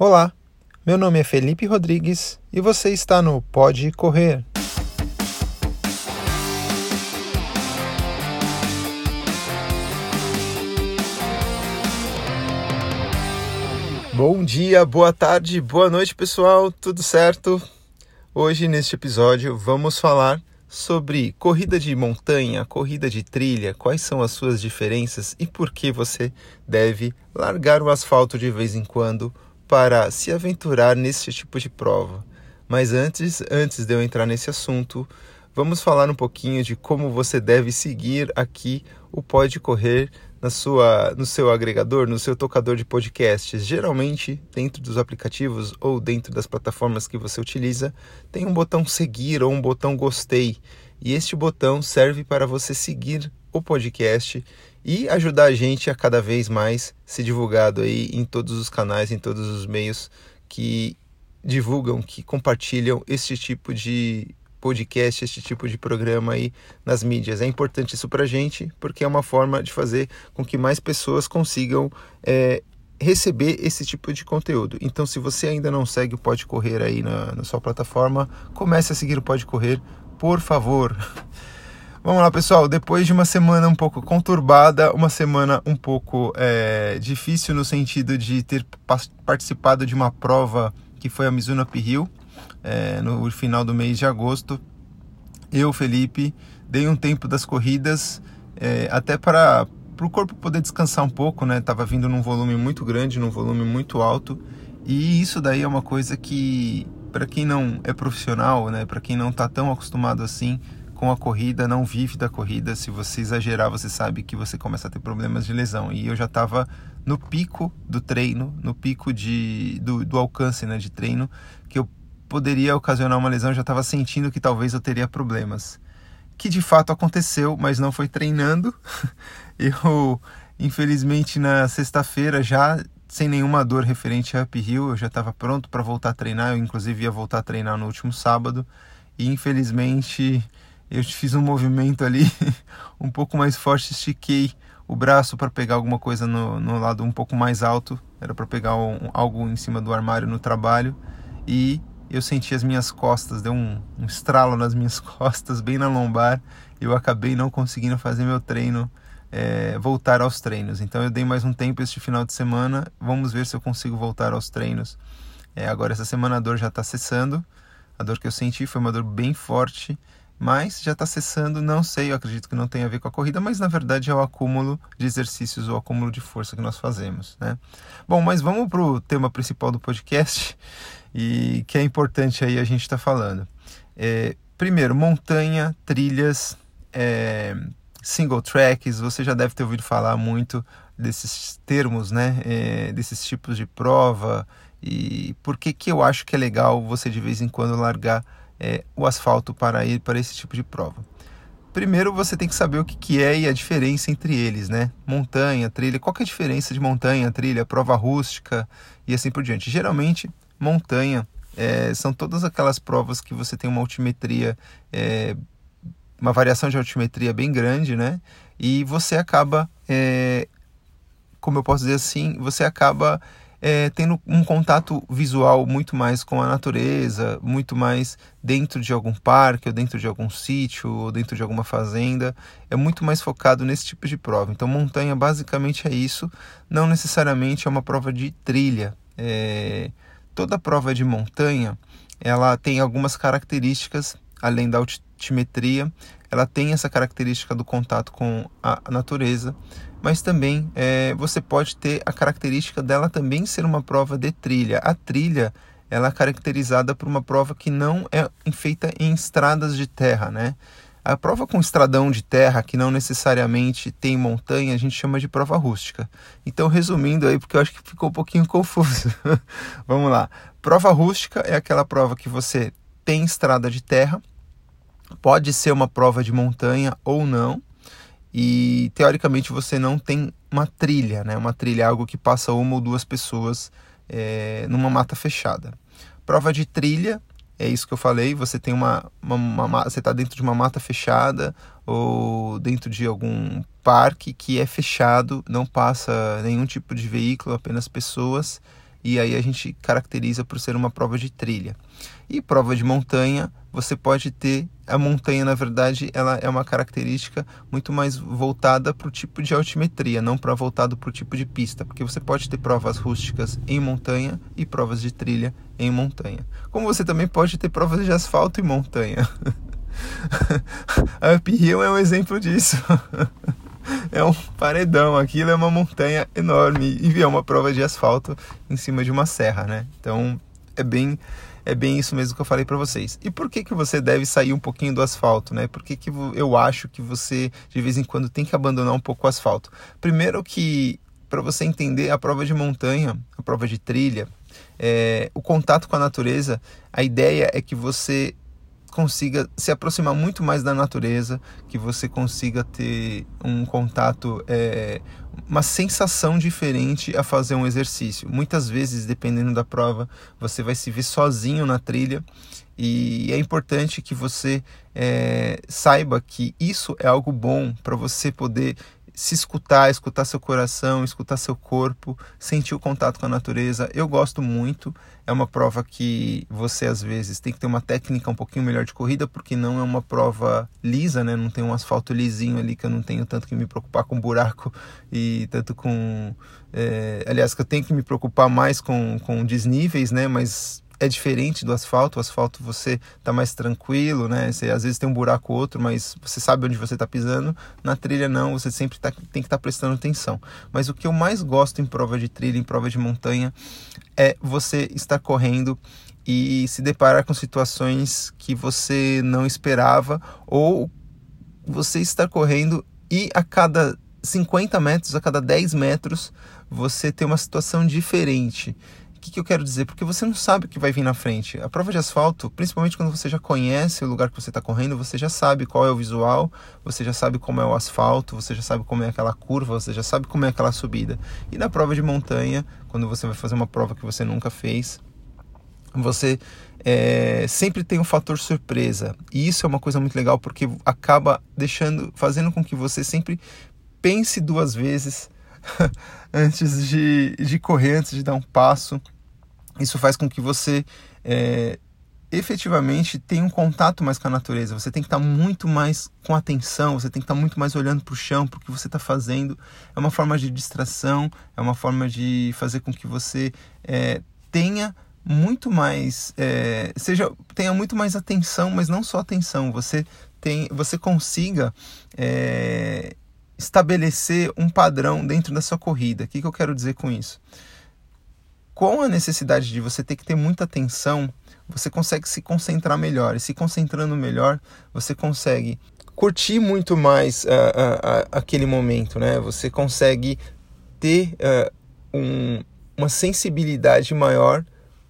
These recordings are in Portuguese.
Olá, meu nome é Felipe Rodrigues e você está no Pode Correr. Bom dia, boa tarde, boa noite, pessoal. Tudo certo? Hoje neste episódio vamos falar sobre corrida de montanha, corrida de trilha, quais são as suas diferenças e por que você deve largar o asfalto de vez em quando para se aventurar nesse tipo de prova. Mas antes, antes de eu entrar nesse assunto, vamos falar um pouquinho de como você deve seguir aqui o Pode Correr na sua, no seu agregador, no seu tocador de podcasts. Geralmente, dentro dos aplicativos ou dentro das plataformas que você utiliza, tem um botão seguir ou um botão gostei. E este botão serve para você seguir o podcast e ajudar a gente a cada vez mais ser divulgado aí em todos os canais, em todos os meios que divulgam, que compartilham este tipo de podcast, este tipo de programa aí nas mídias. É importante isso para gente porque é uma forma de fazer com que mais pessoas consigam é, receber esse tipo de conteúdo. Então, se você ainda não segue o Pode Correr aí na, na sua plataforma, comece a seguir o Pode Correr, por favor. Vamos lá, pessoal. Depois de uma semana um pouco conturbada, uma semana um pouco é, difícil no sentido de ter participado de uma prova que foi a Mizuno Uphill é, no final do mês de agosto. Eu, Felipe, dei um tempo das corridas é, até para o corpo poder descansar um pouco, né? Tava vindo num volume muito grande, num volume muito alto, e isso daí é uma coisa que para quem não é profissional, né? Para quem não está tão acostumado assim, com a corrida, não vive da corrida. Se você exagerar, você sabe que você começa a ter problemas de lesão. E eu já estava no pico do treino, no pico de, do, do alcance né, de treino, que eu poderia ocasionar uma lesão. Eu já estava sentindo que talvez eu teria problemas. Que de fato aconteceu, mas não foi treinando. eu, infelizmente, na sexta-feira, já sem nenhuma dor referente a uphill, eu já estava pronto para voltar a treinar. Eu, inclusive, ia voltar a treinar no último sábado. E infelizmente eu fiz um movimento ali um pouco mais forte, estiquei o braço para pegar alguma coisa no, no, lado um pouco mais alto, era para pegar um, algo em cima do armário no trabalho. E eu senti as minhas costas, deu um, um estralo nas minhas costas, bem na lombar, eu acabei não conseguindo fazer meu treino, é, voltar aos treinos. Então eu dei mais um tempo este final de semana, vamos ver se eu consigo voltar aos treinos. É, agora essa semana a dor já está cessando, a dor que eu senti foi uma dor bem forte, mas já está cessando, não sei, eu acredito que não tem a ver com a corrida, mas na verdade é o acúmulo de exercícios, o acúmulo de força que nós fazemos, né? Bom, mas vamos para o tema principal do podcast e que é importante aí a gente está falando. É, primeiro, montanha, trilhas, é, single tracks, você já deve ter ouvido falar muito desses termos, né? É, desses tipos de prova e por que que eu acho que é legal você de vez em quando largar é, o asfalto para ir para esse tipo de prova? Primeiro você tem que saber o que, que é e a diferença entre eles, né? Montanha, trilha, qual é a diferença de montanha, trilha, prova rústica e assim por diante. Geralmente, montanha é, são todas aquelas provas que você tem uma altimetria, é, uma variação de altimetria bem grande, né? E você acaba, é, como eu posso dizer assim, você acaba é, tendo um contato visual muito mais com a natureza, muito mais dentro de algum parque, ou dentro de algum sítio, ou dentro de alguma fazenda. É muito mais focado nesse tipo de prova. Então, montanha basicamente é isso, não necessariamente é uma prova de trilha. É, toda prova de montanha ela tem algumas características além da altimetria, ela tem essa característica do contato com a natureza mas também é, você pode ter a característica dela também ser uma prova de trilha. A trilha ela é caracterizada por uma prova que não é feita em estradas de terra, né? A prova com estradão de terra, que não necessariamente tem montanha, a gente chama de prova rústica. Então, resumindo aí, porque eu acho que ficou um pouquinho confuso. Vamos lá. Prova rústica é aquela prova que você tem estrada de terra, pode ser uma prova de montanha ou não, e teoricamente você não tem uma trilha, né? Uma trilha é algo que passa uma ou duas pessoas é, numa mata fechada. Prova de trilha é isso que eu falei. Você tem uma, uma, uma você está dentro de uma mata fechada ou dentro de algum parque que é fechado, não passa nenhum tipo de veículo, apenas pessoas e aí a gente caracteriza por ser uma prova de trilha. E prova de montanha, você pode ter a montanha, na verdade, ela é uma característica muito mais voltada para o tipo de altimetria, não para voltado para o tipo de pista, porque você pode ter provas rústicas em montanha e provas de trilha em montanha. Como você também pode ter provas de asfalto em montanha. a Up Hill é um exemplo disso. é um paredão, aquilo é uma montanha enorme e é uma prova de asfalto em cima de uma serra, né? Então é bem é bem isso mesmo que eu falei para vocês. E por que que você deve sair um pouquinho do asfalto, né? Por que que eu acho que você de vez em quando tem que abandonar um pouco o asfalto? Primeiro que para você entender a prova de montanha, a prova de trilha, é, o contato com a natureza, a ideia é que você consiga se aproximar muito mais da natureza, que você consiga ter um contato, é, uma sensação diferente a fazer um exercício. Muitas vezes, dependendo da prova, você vai se ver sozinho na trilha e é importante que você é, saiba que isso é algo bom para você poder se escutar, escutar seu coração, escutar seu corpo, sentir o contato com a natureza. Eu gosto muito. É uma prova que você às vezes tem que ter uma técnica um pouquinho melhor de corrida, porque não é uma prova lisa, né? Não tem um asfalto lisinho ali que eu não tenho tanto que me preocupar com buraco e tanto com. É... aliás, que eu tenho que me preocupar mais com, com desníveis, né? Mas é diferente do asfalto. O asfalto você tá mais tranquilo, né? Você às vezes tem um buraco ou outro, mas você sabe onde você está pisando. Na trilha não, você sempre tá, tem que estar tá prestando atenção. Mas o que eu mais gosto em prova de trilha, em prova de montanha, é você estar correndo e se deparar com situações que você não esperava ou você estar correndo e a cada 50 metros, a cada 10 metros, você ter uma situação diferente. O que, que eu quero dizer? Porque você não sabe o que vai vir na frente. A prova de asfalto, principalmente quando você já conhece o lugar que você está correndo, você já sabe qual é o visual, você já sabe como é o asfalto, você já sabe como é aquela curva, você já sabe como é aquela subida. E na prova de montanha, quando você vai fazer uma prova que você nunca fez, você é, sempre tem um fator surpresa. E isso é uma coisa muito legal porque acaba deixando, fazendo com que você sempre pense duas vezes antes de, de correr, antes de dar um passo. Isso faz com que você é, efetivamente tenha um contato mais com a natureza. Você tem que estar muito mais com atenção, você tem que estar muito mais olhando para o chão, para o que você está fazendo. É uma forma de distração, é uma forma de fazer com que você é, tenha muito mais é, seja tenha muito mais atenção mas não só atenção você tem você consiga é, estabelecer um padrão dentro da sua corrida. O que, que eu quero dizer com isso? Com a necessidade de você ter que ter muita atenção, você consegue se concentrar melhor. E se concentrando melhor, você consegue curtir muito mais uh, uh, uh, aquele momento, né? Você consegue ter um, uma sensibilidade maior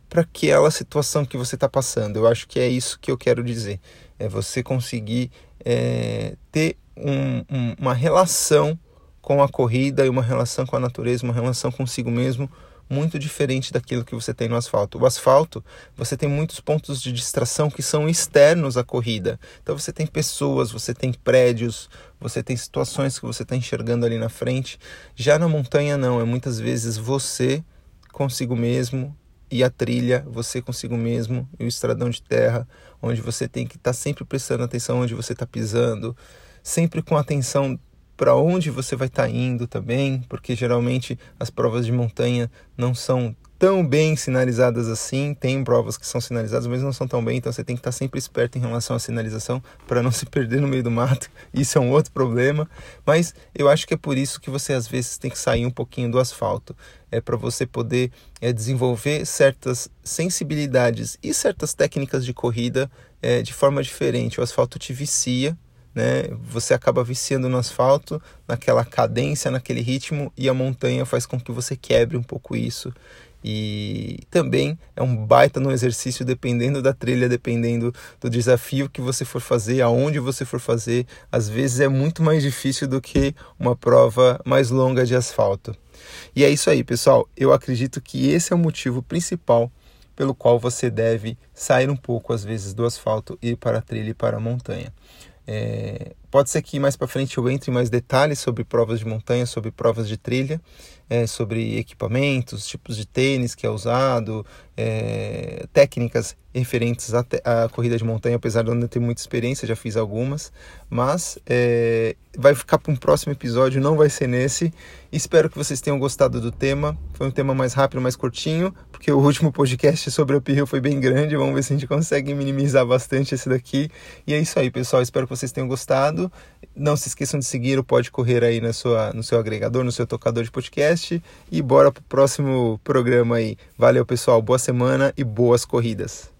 para aquela situação que você está passando. Eu acho que é isso que eu quero dizer. É você conseguir é, ter um, um, uma relação com a corrida e uma relação com a natureza, uma relação consigo mesmo muito diferente daquilo que você tem no asfalto. O asfalto, você tem muitos pontos de distração que são externos à corrida. Então você tem pessoas, você tem prédios, você tem situações que você está enxergando ali na frente. Já na montanha não, é muitas vezes você consigo mesmo e a trilha, você consigo mesmo e o estradão de terra, onde você tem que estar tá sempre prestando atenção onde você está pisando sempre com atenção para onde você vai estar tá indo também, porque geralmente as provas de montanha não são tão bem sinalizadas assim. Tem provas que são sinalizadas, mas não são tão bem, então você tem que estar tá sempre esperto em relação à sinalização para não se perder no meio do mato. Isso é um outro problema, mas eu acho que é por isso que você às vezes tem que sair um pouquinho do asfalto. É para você poder é, desenvolver certas sensibilidades e certas técnicas de corrida é, de forma diferente. O asfalto te vicia, né? Você acaba viciando no asfalto, naquela cadência, naquele ritmo, e a montanha faz com que você quebre um pouco isso. E também é um baita no exercício, dependendo da trilha, dependendo do desafio que você for fazer, aonde você for fazer. Às vezes é muito mais difícil do que uma prova mais longa de asfalto. E é isso aí, pessoal. Eu acredito que esse é o motivo principal pelo qual você deve sair um pouco, às vezes, do asfalto e ir para a trilha e para a montanha. É, pode ser que mais para frente eu entre em mais detalhes sobre provas de montanha, sobre provas de trilha, é, sobre equipamentos, tipos de tênis que é usado, é, técnicas referentes à, à, corrida de montanha, apesar de eu não ter muita experiência, já fiz algumas, mas é, vai ficar para um próximo episódio, não vai ser nesse. Espero que vocês tenham gostado do tema. Foi um tema mais rápido, mais curtinho, porque o último podcast sobre o uphill foi bem grande. Vamos ver se a gente consegue minimizar bastante esse daqui. E é isso aí, pessoal. Espero que vocês tenham gostado. Não se esqueçam de seguir o Pode Correr aí na sua, no seu agregador, no seu tocador de podcast. E bora pro próximo programa aí. Valeu, pessoal. Boa semana e boas corridas.